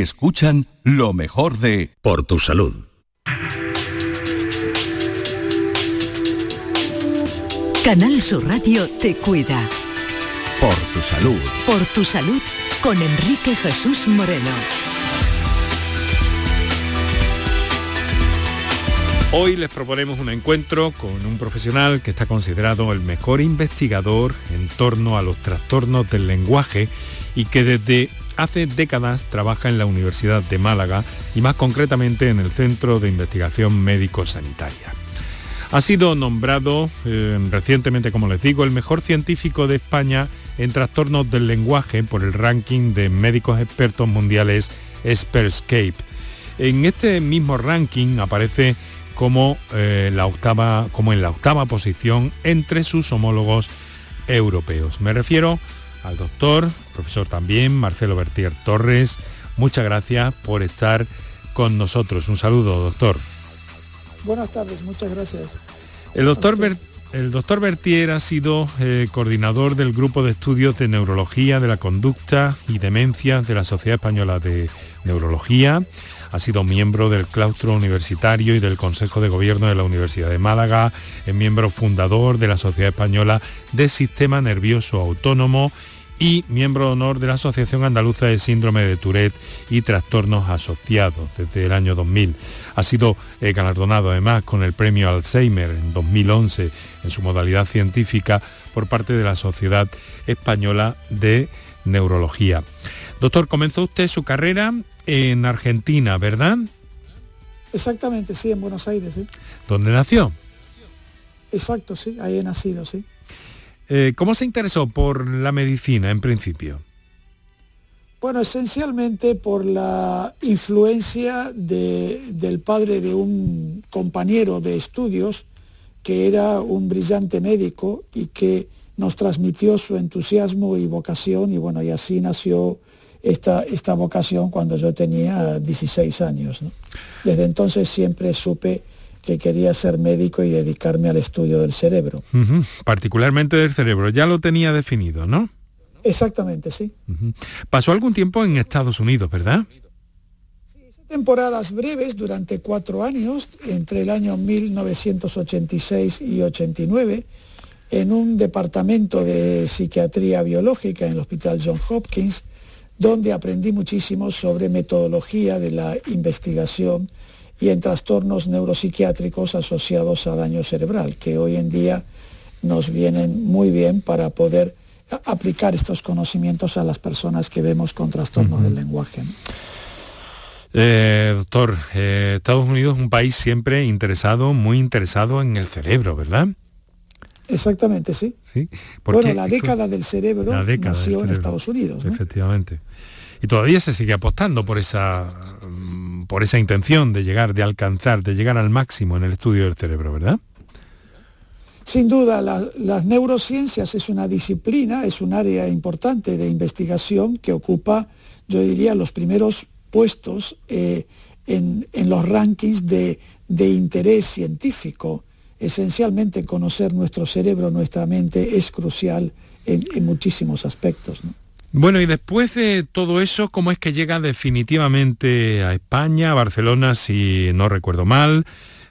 Escuchan lo mejor de Por tu salud. Canal Sur Radio te cuida. Por tu salud. Por tu salud con Enrique Jesús Moreno. Hoy les proponemos un encuentro con un profesional que está considerado el mejor investigador en torno a los trastornos del lenguaje y que desde hace décadas trabaja en la Universidad de Málaga y más concretamente en el Centro de Investigación Médico-Sanitaria. Ha sido nombrado eh, recientemente, como les digo, el mejor científico de España en trastornos del lenguaje por el ranking de médicos expertos mundiales Expertscape. En este mismo ranking aparece como, eh, la octava, como en la octava posición entre sus homólogos europeos. Me refiero al doctor, profesor también, Marcelo Bertier Torres. Muchas gracias por estar con nosotros. Un saludo, doctor. Buenas tardes, muchas gracias. El doctor, el doctor Bertier ha sido eh, coordinador del Grupo de Estudios de Neurología de la Conducta y Demencia de la Sociedad Española de Neurología. Ha sido miembro del claustro universitario y del Consejo de Gobierno de la Universidad de Málaga. Es miembro fundador de la Sociedad Española de Sistema Nervioso Autónomo y miembro de honor de la Asociación Andaluza de Síndrome de Tourette y Trastornos Asociados desde el año 2000. Ha sido eh, galardonado además con el premio Alzheimer en 2011 en su modalidad científica por parte de la Sociedad Española de Neurología. Doctor, comenzó usted su carrera en Argentina, ¿verdad? Exactamente, sí, en Buenos Aires, sí. ¿Dónde nació? Exacto, sí, ahí he nacido, sí. Eh, ¿Cómo se interesó por la medicina en principio? Bueno, esencialmente por la influencia del padre de un compañero de estudios que era un brillante médico y que nos transmitió su entusiasmo y vocación y bueno, y así nació esta, esta vocación cuando yo tenía 16 años. Desde entonces siempre supe que quería ser médico y dedicarme al estudio del cerebro. Particularmente del cerebro, ya lo tenía definido, ¿no? Exactamente, sí. Pasó algún tiempo en Estados Unidos, ¿verdad? Sí, temporadas breves durante cuatro años, entre el año 1986 y 89, en un departamento de psiquiatría biológica en el Hospital John Hopkins, donde aprendí muchísimo sobre metodología de la investigación y en trastornos neuropsiquiátricos asociados a daño cerebral, que hoy en día nos vienen muy bien para poder aplicar estos conocimientos a las personas que vemos con trastornos del lenguaje. Eh, doctor, eh, Estados Unidos es un país siempre interesado, muy interesado en el cerebro, ¿verdad? Exactamente, sí. ¿Sí? Bueno, la década del cerebro nació en Estados Unidos. Efectivamente. Y todavía se sigue apostando por esa, mm, por esa intención de llegar, de alcanzar, de llegar al máximo en el estudio del cerebro, ¿verdad? Sin duda, las neurociencias es una disciplina, es un área importante de investigación que ocupa, yo diría, los primeros puestos eh, en, los rankings de, interés científico. Esencialmente conocer nuestro cerebro, nuestra mente es crucial en, muchísimos aspectos. Bueno, y después de todo eso, ¿cómo es que llega definitivamente a España, a Barcelona, si no recuerdo mal?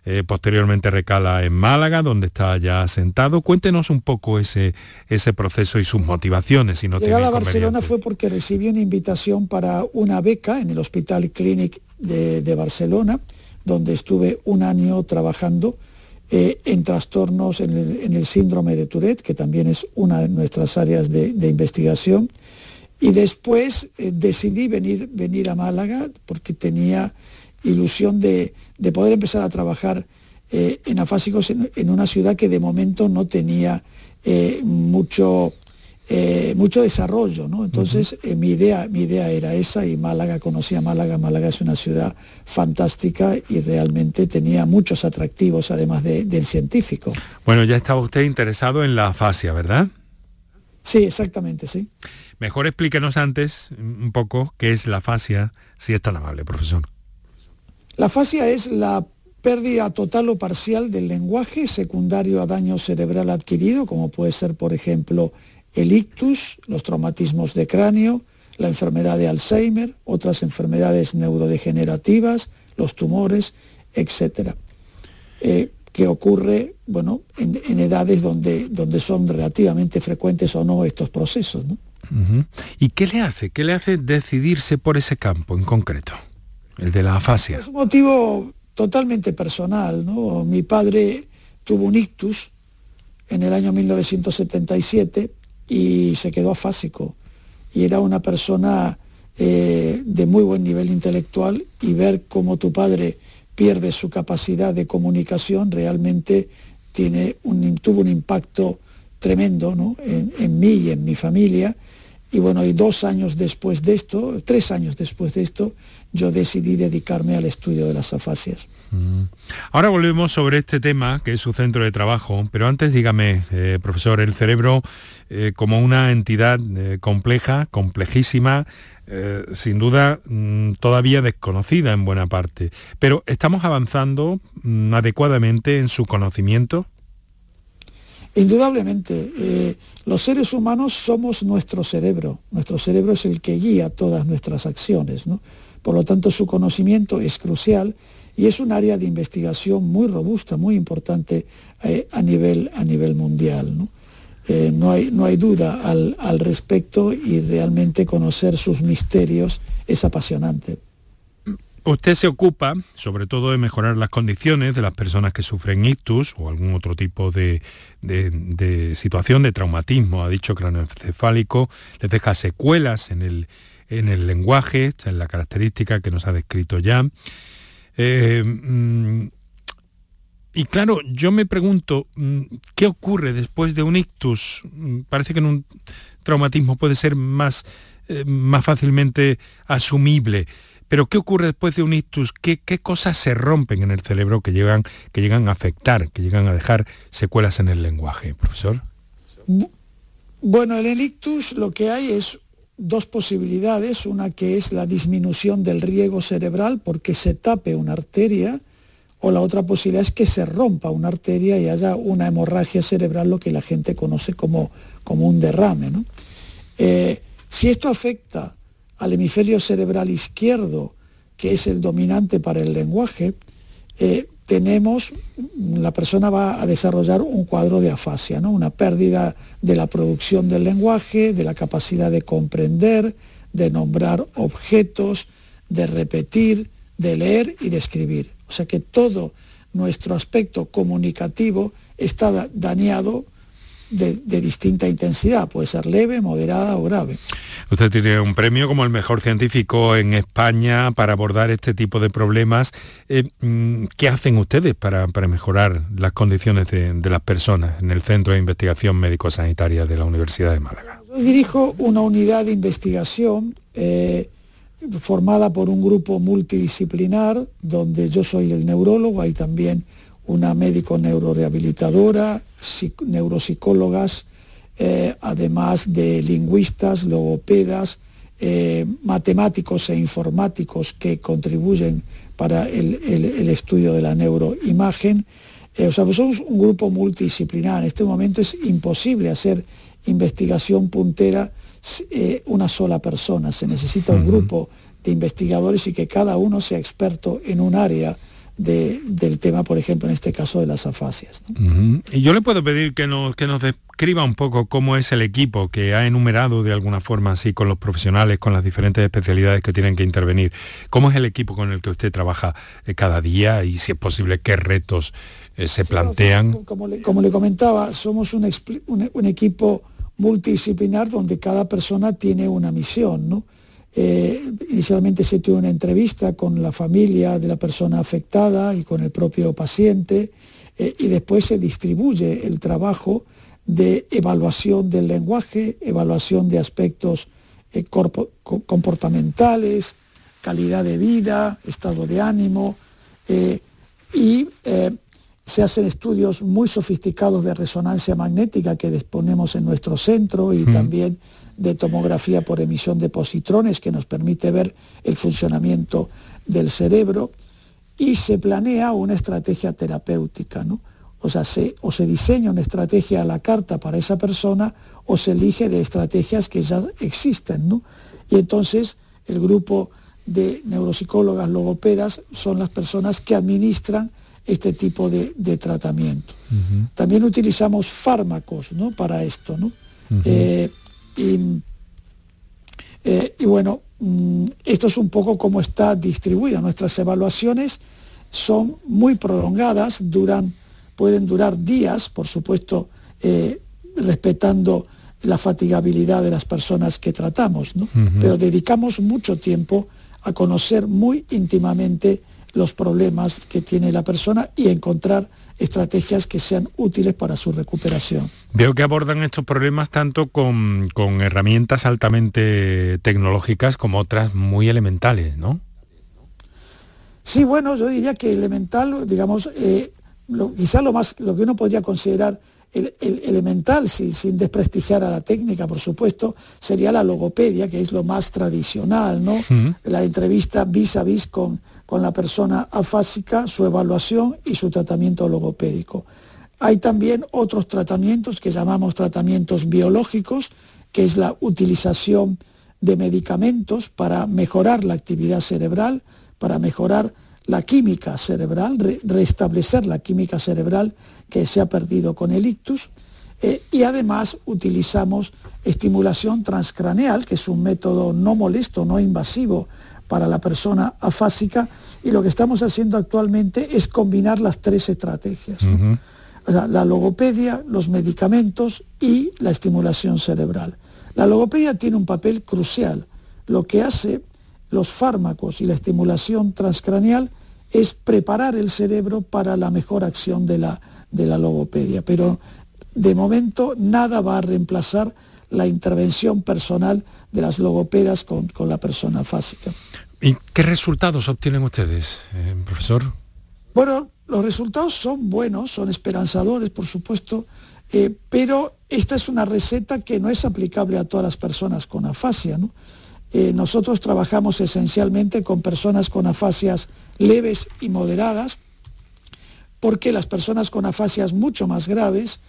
Eh, posteriormente recala en Málaga, donde está ya sentado. Cuéntenos un poco ese, ese proceso y sus motivaciones. Si no Llegar a Barcelona fue porque recibí una invitación para una beca en el Hospital Clinic de, Barcelona, donde estuve un año trabajando eh, en trastornos en el, síndrome de Tourette, que también es una de nuestras áreas de, investigación. Y después eh, decidí venir, venir a Málaga porque tenía ilusión de, poder empezar a trabajar eh, en afásicos en, una ciudad que de momento no tenía mucho, eh, mucho desarrollo. ¿no? Entonces mi, idea, mi idea era esa y Málaga, conocía Málaga, Málaga es una ciudad fantástica y realmente tenía muchos atractivos además del científico. Bueno, ya estaba usted interesado en la afasia, ¿verdad? Sí, exactamente, sí. Mejor explíquenos antes un poco qué es la afasia, si es tan amable, profesor. La fascia es la pérdida total o parcial del lenguaje secundario a daño cerebral adquirido, como puede ser, por ejemplo, el ictus, los traumatismos de cráneo, la enfermedad de Alzheimer, otras enfermedades neurodegenerativas, los tumores, etcétera, eh, que ocurre bueno, en, edades donde, donde son relativamente frecuentes o no estos procesos. ¿Y qué le hace? ¿Qué le hace decidirse por ese campo en concreto? El de la afasia. Es un motivo totalmente personal. ¿no? Mi padre tuvo un ictus en el año 1977 y se quedó afásico. Y era una persona eh, de muy buen nivel intelectual y ver cómo tu padre pierde su capacidad de comunicación realmente tiene un, tuvo un impacto tremendo en, en mí y en mi familia y bueno, y dos años después de esto, tres años después de esto, yo decidí dedicarme al estudio de las afasias. Ahora volvemos sobre este tema, que es su centro de trabajo, pero antes dígame, eh, profesor, el cerebro eh, como una entidad eh, compleja, complejísima, sin duda mm, todavía desconocida en buena parte, pero ¿estamos avanzando mm, adecuadamente en su conocimiento? Indudablemente, los seres humanos somos nuestro cerebro. Nuestro cerebro es el que guía todas nuestras acciones. Por lo tanto, su conocimiento es crucial y es un área de investigación muy robusta, muy importante eh, a, nivel, a nivel mundial. ¿no? Eh, no, hay, no hay duda al, al respecto y realmente conocer sus misterios es apasionante. Usted se ocupa sobre todo de mejorar las condiciones de las personas que sufren ictus o algún otro tipo de, situación de traumatismo, ha dicho craneoencefálico, les deja secuelas en el, en el lenguaje, es la característica que nos ha descrito ya. Eh, mm, y claro, yo me pregunto, mm, ¿qué ocurre después de un ictus? Mm, parece que en un traumatismo puede ser más, eh, más fácilmente asumible. Pero ¿qué ocurre después de un ictus? ¿Qué, cosas se rompen en el cerebro que llegan, que llegan a afectar, que llegan a dejar secuelas en el lenguaje, profesor? Bueno, en el ictus lo que hay es dos posibilidades, una que es la disminución del riego cerebral porque se tape una arteria, o la otra posibilidad es que se rompa una arteria y haya una hemorragia cerebral, lo que la gente conoce como, como un derrame. Eh, si esto afecta al hemisferio cerebral izquierdo, que es el dominante para el lenguaje, eh, tenemos, la persona va a desarrollar un cuadro de afasia, ¿no? una pérdida de la producción del lenguaje, de la capacidad de comprender, de nombrar objetos, de repetir, de leer y de escribir. O sea que todo nuestro aspecto comunicativo está dañado de, distinta intensidad, puede ser leve, moderada o grave. Usted tiene un premio como el mejor científico en España para abordar este tipo de problemas. Eh, mm, ¿Qué hacen ustedes para, mejorar las condiciones de, las personas en el Centro de Investigación Médico-Sanitaria de la Universidad de Málaga? Yo dirijo una unidad de investigación eh, formada por un grupo multidisciplinar, donde yo soy el neurólogo, hay también una médico neurorehabilitadora, neuropsicólogas, eh, además de lingüistas, logopedas, eh, matemáticos e informáticos que contribuyen para el, estudio de la neuroimagen. Eh, o sea, pues somos un grupo multidisciplinar. En este momento es imposible hacer investigación puntera una sola persona. Se necesita un grupo de investigadores y que cada uno sea experto en un área del tema, por ejemplo, en este caso de las afasias. Y yo le puedo pedir que nos, que nos describa un poco cómo es el equipo que ha enumerado de alguna forma así con los profesionales, con las diferentes especialidades que tienen que intervenir. ¿Cómo es el equipo con el que usted trabaja eh, cada día y si es posible qué retos eh, se plantean? como, le, como, le, comentaba, somos un, un equipo multidisciplinar donde cada persona tiene una misión, ¿no? Eh, inicialmente se tuvo una entrevista con la familia de la persona afectada y con el propio paciente eh, y después se distribuye el trabajo de evaluación del lenguaje, evaluación de aspectos eh, comportamentales, calidad de vida, estado de ánimo y se hacen estudios muy sofisticados de resonancia magnética que disponemos en nuestro centro y también de tomografía por emisión de positrones que nos permite ver el funcionamiento del cerebro y se planea una estrategia terapéutica, ¿no? O sea, se, o se diseña una estrategia a la carta para esa persona o se elige de estrategias que ya existen, ¿no? Y entonces el grupo de neuropsicólogas logopedas son las personas que administran este tipo de, tratamiento. También utilizamos fármacos ¿no? para esto. ¿no? Eh, eh, y, bueno, mm, esto es un poco como está distribuida. Nuestras evaluaciones son muy prolongadas, duran, pueden durar días, por supuesto, eh, respetando la fatigabilidad de las personas que tratamos, ¿no? pero dedicamos mucho tiempo a conocer muy íntimamente los problemas que tiene la persona y encontrar estrategias que sean útiles para su recuperación. Veo que abordan estos problemas tanto con, herramientas altamente tecnológicas como otras muy elementales, ¿no? Sí, bueno, yo diría que elemental, digamos, eh, quizá lo más, lo que uno podría considerar el, elemental, sin, desprestigiar a la técnica, por supuesto, sería la logopedia, que es lo más tradicional, ¿no? La entrevista vis a vis con, con la persona afásica, su evaluación y su tratamiento logopédico. Hay también otros tratamientos que llamamos tratamientos biológicos, que es la utilización de medicamentos para mejorar la actividad cerebral, para mejorar la química cerebral, restablecer la química cerebral que se ha perdido con el ictus. Eh, y además utilizamos estimulación transcraneal, que es un método no molesto, no invasivo para la persona afásica. Y lo que estamos haciendo actualmente es combinar las tres estrategias. la logopedia, los medicamentos y la estimulación cerebral. La logopedia tiene un papel crucial. Lo que hace los fármacos y la estimulación transcraneal es preparar el cerebro para la mejor acción de la, de la logopedia. Pero de momento nada va a reemplazar la intervención personal de las logopedas con, la persona fásica. ¿Y qué resultados obtienen ustedes, eh, profesor? Bueno, los resultados son buenos, son esperanzadores, por supuesto, eh, pero esta es una receta que no es aplicable a todas las personas con afasia. ¿no? Eh, nosotros trabajamos esencialmente con personas con afasias leves y moderadas, porque las personas con afasias mucho más graves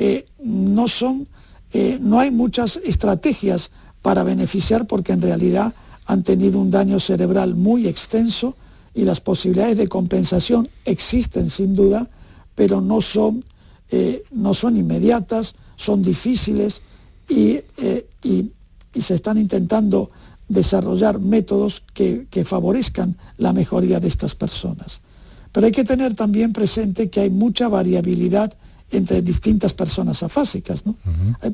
eh, no son, eh, no hay muchas estrategias para beneficiar porque en realidad han tenido un daño cerebral muy extenso y las posibilidades de compensación existen sin duda, pero no son, no son inmediatas, son difíciles y, y se están intentando desarrollar métodos que, favorezcan la mejoría de estas personas. Pero hay que tener también presente que hay mucha variabilidad entre distintas personas afásicas. ¿no?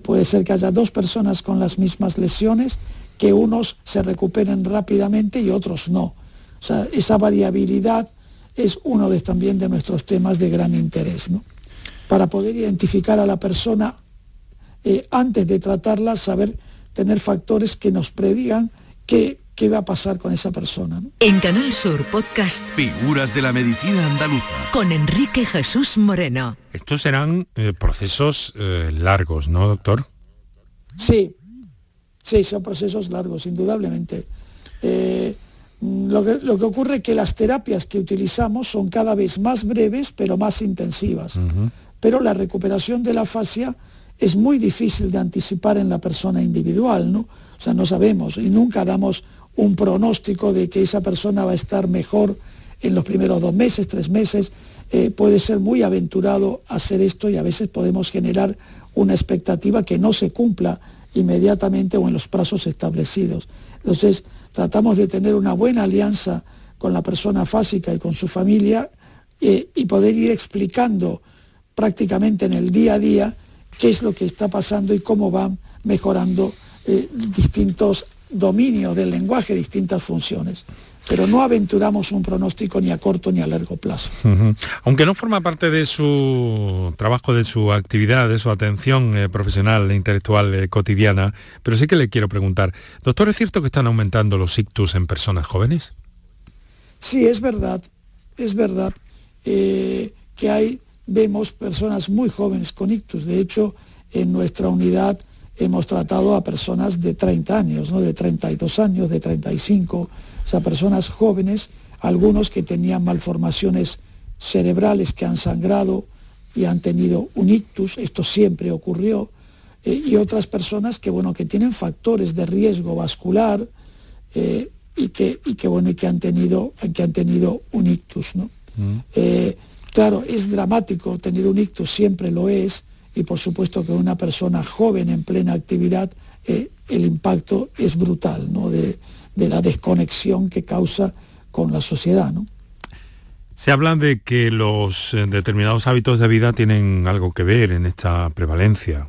Puede ser que haya dos personas con las mismas lesiones, que unos se recuperen rápidamente y otros no. O sea, esa variabilidad es uno de, también de nuestros temas de gran interés. ¿no? Para poder identificar a la persona eh, antes de tratarla, saber tener factores que nos predigan qué, qué va a pasar con esa persona. En Canal Sur Podcast. Figuras de la medicina andaluza. Con Enrique Jesús Moreno. Estos serán eh, procesos eh, largos, ¿no, doctor? Sí, sí, son procesos largos, indudablemente. Eh, lo, que, lo, que, ocurre es que las terapias que utilizamos son cada vez más breves, pero más intensivas. Pero la recuperación de la fascia es muy difícil de anticipar en la persona individual, ¿no? O sea, no sabemos y nunca damos un pronóstico de que esa persona va a estar mejor en los primeros dos meses, tres meses. Eh, puede ser muy aventurado hacer esto y a veces podemos generar una expectativa que no se cumpla inmediatamente o en los plazos establecidos. Entonces, tratamos de tener una buena alianza con la persona fásica y con su familia eh, y poder ir explicando prácticamente en el día a día qué es lo que está pasando y cómo van mejorando eh, distintos dominios del lenguaje, distintas funciones. Pero no aventuramos un pronóstico ni a corto ni a largo plazo. Aunque no forma parte de su trabajo, de su actividad, de su atención eh, profesional e intelectual eh, cotidiana, pero sí que le quiero preguntar, doctor, ¿es cierto que están aumentando los ictus en personas jóvenes? Sí, es verdad, es verdad que hay, vemos personas muy jóvenes con ictus. De hecho, en nuestra unidad hemos tratado a personas de 30 años, ¿no? de 32 años, de 35, o sea, personas jóvenes, algunos que tenían malformaciones cerebrales que han sangrado y han tenido un ictus, esto siempre ocurrió, eh, y otras personas que, bueno, que tienen factores de riesgo vascular eh, y, que, y, que, bueno, y que, han tenido, que han tenido un ictus. ¿no? Mm. Eh, claro, es dramático tener un ictus, siempre lo es, y por supuesto que una persona joven en plena actividad, el impacto es brutal ¿no? de, de, la desconexión que causa con la sociedad. ¿no? Se habla de que los determinados hábitos de vida tienen algo que ver en esta prevalencia.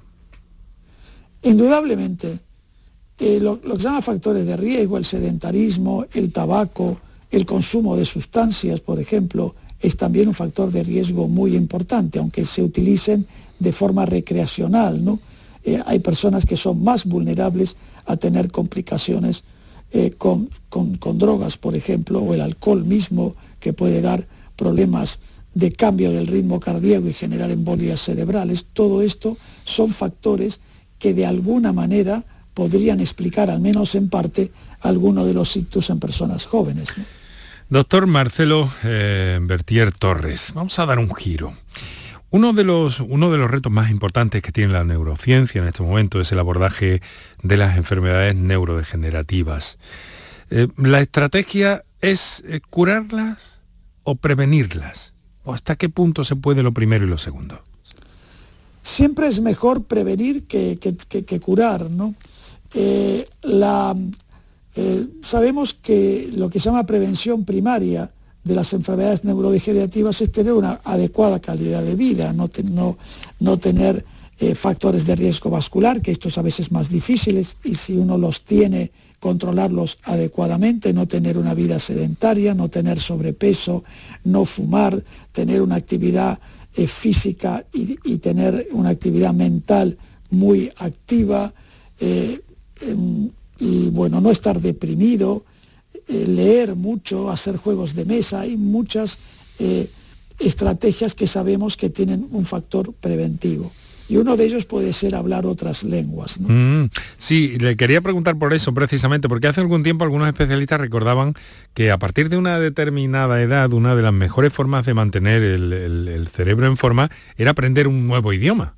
Indudablemente, eh, lo, que se llama factores de riesgo, el sedentarismo, el tabaco, el consumo de sustancias, por ejemplo, es también un factor de riesgo muy importante, aunque se utilicen de forma recreacional. ¿no? Eh, hay personas que son más vulnerables a tener complicaciones eh, con, con, drogas, por ejemplo, o el alcohol mismo, que puede dar problemas de cambio del ritmo cardíaco y generar embolias cerebrales. Todo esto son factores que de alguna manera podrían explicar, al menos en parte, alguno de los ictus en personas jóvenes. Doctor Marcelo eh, Bertier Torres, vamos a dar un giro. Uno de, los, uno de los retos más importantes que tiene la neurociencia en este momento es el abordaje de las enfermedades neurodegenerativas. Eh, ¿La estrategia es eh, curarlas o prevenirlas? ¿O hasta qué punto se puede lo primero y lo segundo? siempre es mejor prevenir que, curar, ¿no? Eh, eh, sabemos que lo que se llama prevención primaria de las enfermedades neurodegenerativas es tener una adecuada calidad de vida, no, tener eh, factores de riesgo vascular, que estos a veces más difíciles, y si uno los tiene, controlarlos adecuadamente, no tener una vida sedentaria, no tener sobrepeso, no fumar, tener una actividad eh, física y, tener una actividad mental muy activa y bueno, no estar deprimido, eh, leer mucho, hacer juegos de mesa, hay muchas estrategias que sabemos que tienen un factor preventivo y uno de ellos puede ser hablar otras lenguas. Mm, sí, le quería preguntar por eso precisamente, porque hace algún tiempo algunos especialistas recordaban que a partir de una determinada edad, una de las mejores formas de mantener el, cerebro en forma era aprender un nuevo idioma.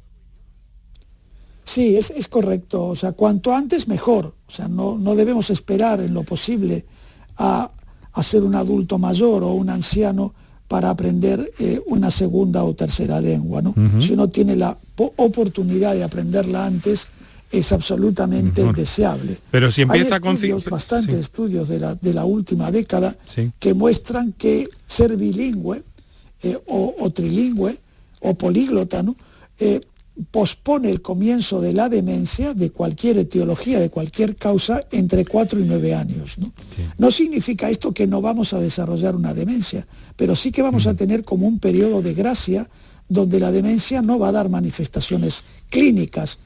Sí, es, correcto. O sea, cuanto antes mejor. O sea, no, no debemos esperar en lo posible a, a ser un adulto mayor o un anciano para aprender eh, una segunda o tercera lengua. ¿no? Si uno tiene la oportunidad de aprenderla antes, es absolutamente deseable. Pero si empieza Hay estudios, con... bastantes estudios de la, de la, última década que muestran que ser bilingüe eh, o, trilingüe o políglota ¿no? Eh, pospone el comienzo de la demencia de cualquier etiología, de cualquier causa, entre 4 y 9 años. ¿no? significa esto que no vamos a desarrollar una demencia, pero sí que vamos a tener como un periodo de gracia donde la demencia no va a dar manifestaciones clínicas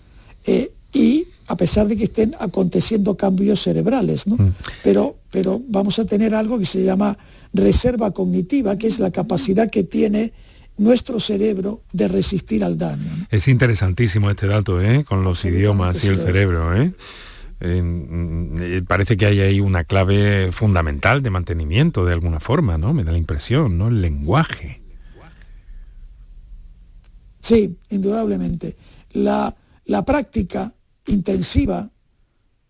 eh, y a pesar de que estén aconteciendo cambios cerebrales, ¿no? pero, pero vamos a tener algo que se llama reserva cognitiva, que es la capacidad que tiene nuestro cerebro de resistir al daño. Es interesantísimo este dato, ¿eh? con los idiomas y el cerebro. ¿eh? Mm, eh, parece que hay ahí una clave fundamental de mantenimiento de alguna forma, ¿no? Me da la impresión, ¿no? El lenguaje. Sí, indudablemente. La, práctica intensiva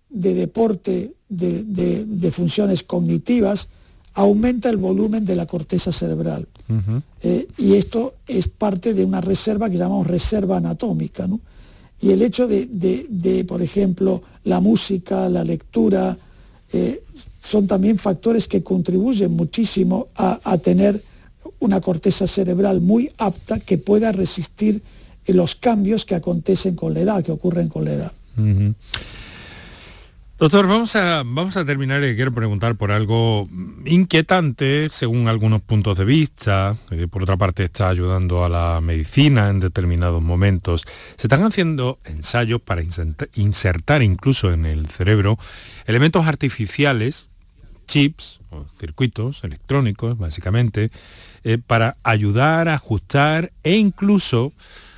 de deporte, de funciones cognitivas, aumenta el volumen de la corteza cerebral. Eh, y esto es parte de una reserva que llamamos reserva anatómica. Y el hecho de, por ejemplo, la música, la lectura, eh, son también factores que contribuyen muchísimo a, tener una corteza cerebral muy apta que pueda resistir los cambios que acontecen con la edad, que ocurren con la edad. Doctor, vamos a, vamos a terminar y quiero preguntar por algo inquietante según algunos puntos de vista, que por otra parte está ayudando a la medicina en determinados momentos. Se están haciendo ensayos para insertar incluso en el cerebro elementos artificiales, chips o circuitos electrónicos básicamente, eh, para ayudar a ajustar e incluso,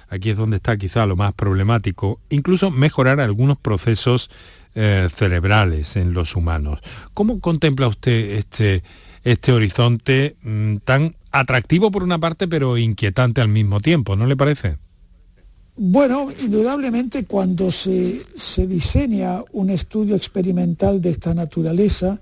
aquí es donde está quizá lo más problemático, incluso mejorar algunos procesos eh, cerebrales en los humanos. ¿Cómo contempla usted este, este horizonte mm, tan atractivo por una parte, pero inquietante al mismo tiempo, ¿no le parece? Bueno, indudablemente cuando se, diseña un estudio experimental de esta naturaleza,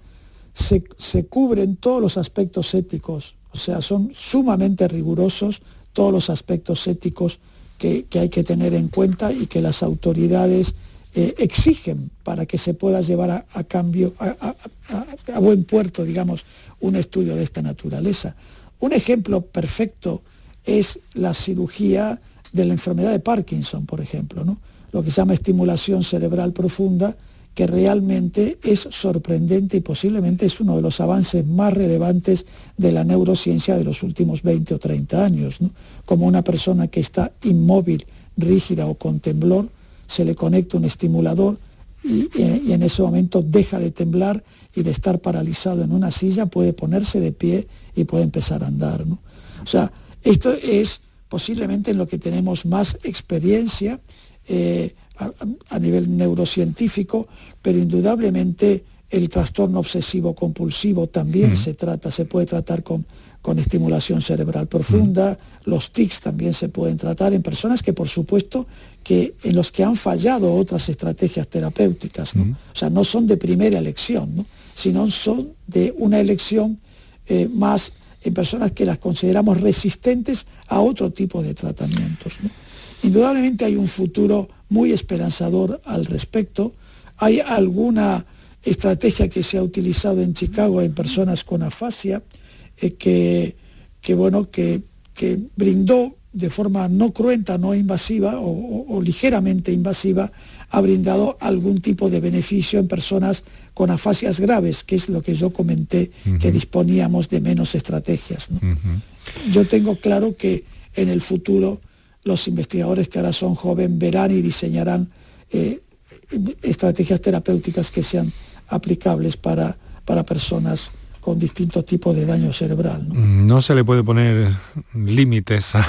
se, cubren todos los aspectos éticos, o sea, son sumamente rigurosos todos los aspectos éticos que, hay que tener en cuenta y que las autoridades eh, exigen para que se pueda llevar a, cambio, a, buen puerto, digamos, un estudio de esta naturaleza. Un ejemplo perfecto es la cirugía de la enfermedad de Parkinson, por ejemplo, ¿no? lo que se llama estimulación cerebral profunda, que realmente es sorprendente y posiblemente es uno de los avances más relevantes de la neurociencia de los últimos 20 o 30 años. Como una persona que está inmóvil, rígida o con temblor, se le conecta un estimulador y, en ese momento deja de temblar y de estar paralizado en una silla, puede ponerse de pie y puede empezar a andar. O sea, esto es posiblemente en lo que tenemos más experiencia eh, a, nivel neurocientífico, pero indudablemente el trastorno obsesivo compulsivo también se trata, se puede tratar con, con estimulación cerebral profunda, los tics también se pueden tratar en personas que por supuesto que en los que han fallado otras estrategias terapéuticas, o sea, no son de primera elección, sino son de una elección eh, más en personas que las consideramos resistentes a otro tipo de tratamientos. Indudablemente hay un futuro muy esperanzador al respecto. Hay alguna estrategia que se ha utilizado en Chicago en personas con afasia eh, que, bueno, que, brindó de forma no cruenta, no invasiva o, ligeramente invasiva, ha brindado algún tipo de beneficio en personas con afasias graves, que es lo que yo comenté, que disponíamos de menos estrategias. Yo tengo claro que en el futuro los investigadores que ahora son jóvenes verán y diseñarán eh, estrategias terapéuticas que sean aplicables para, para personas con distintos tipos de daño cerebral. No, se le puede poner límites a,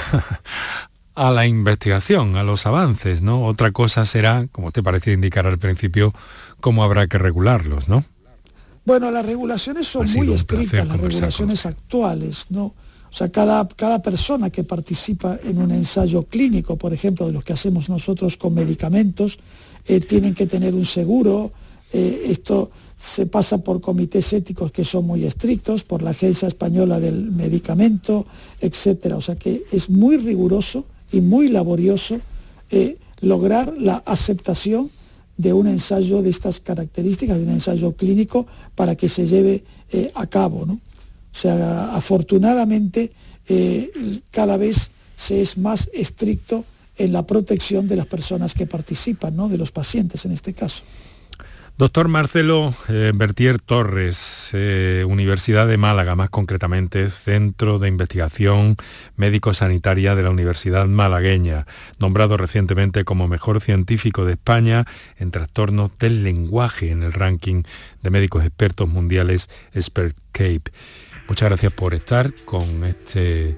a, la investigación, a los avances, ¿no? Otra cosa será, como te parecía indicar al principio, cómo habrá que regularlos, ¿no? Bueno, las regulaciones son muy estrictas, las regulaciones actuales, ¿no? O sea, cada, cada persona que participa en un ensayo clínico, por ejemplo, de los que hacemos nosotros con medicamentos, eh, tienen que tener un seguro. Eh, esto se pasa por comités éticos que son muy estrictos, por la Agencia Española del Medicamento, etc. O sea que es muy riguroso y muy laborioso eh, lograr la aceptación de un ensayo de estas características, de un ensayo clínico, para que se lleve a cabo. O sea, afortunadamente eh, cada vez se es más estricto en la protección de las personas que participan, de los pacientes en este caso. Doctor Marcelo eh, Bertier Torres, eh, Universidad de Málaga, más concretamente, Centro de Investigación Médico-Sanitaria de la Universidad Malagueña, nombrado recientemente como mejor científico de España en trastornos del lenguaje en el ranking de médicos expertos mundiales Expert Cape. Muchas gracias por estar con este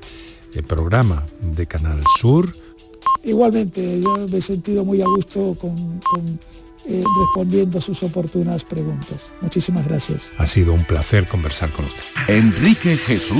eh, programa de Canal Sur. Igualmente, yo me he sentido muy a gusto con, eh, respondiendo a sus oportunas preguntas. Muchísimas gracias. Ha sido un placer conversar con usted. Enrique Jesús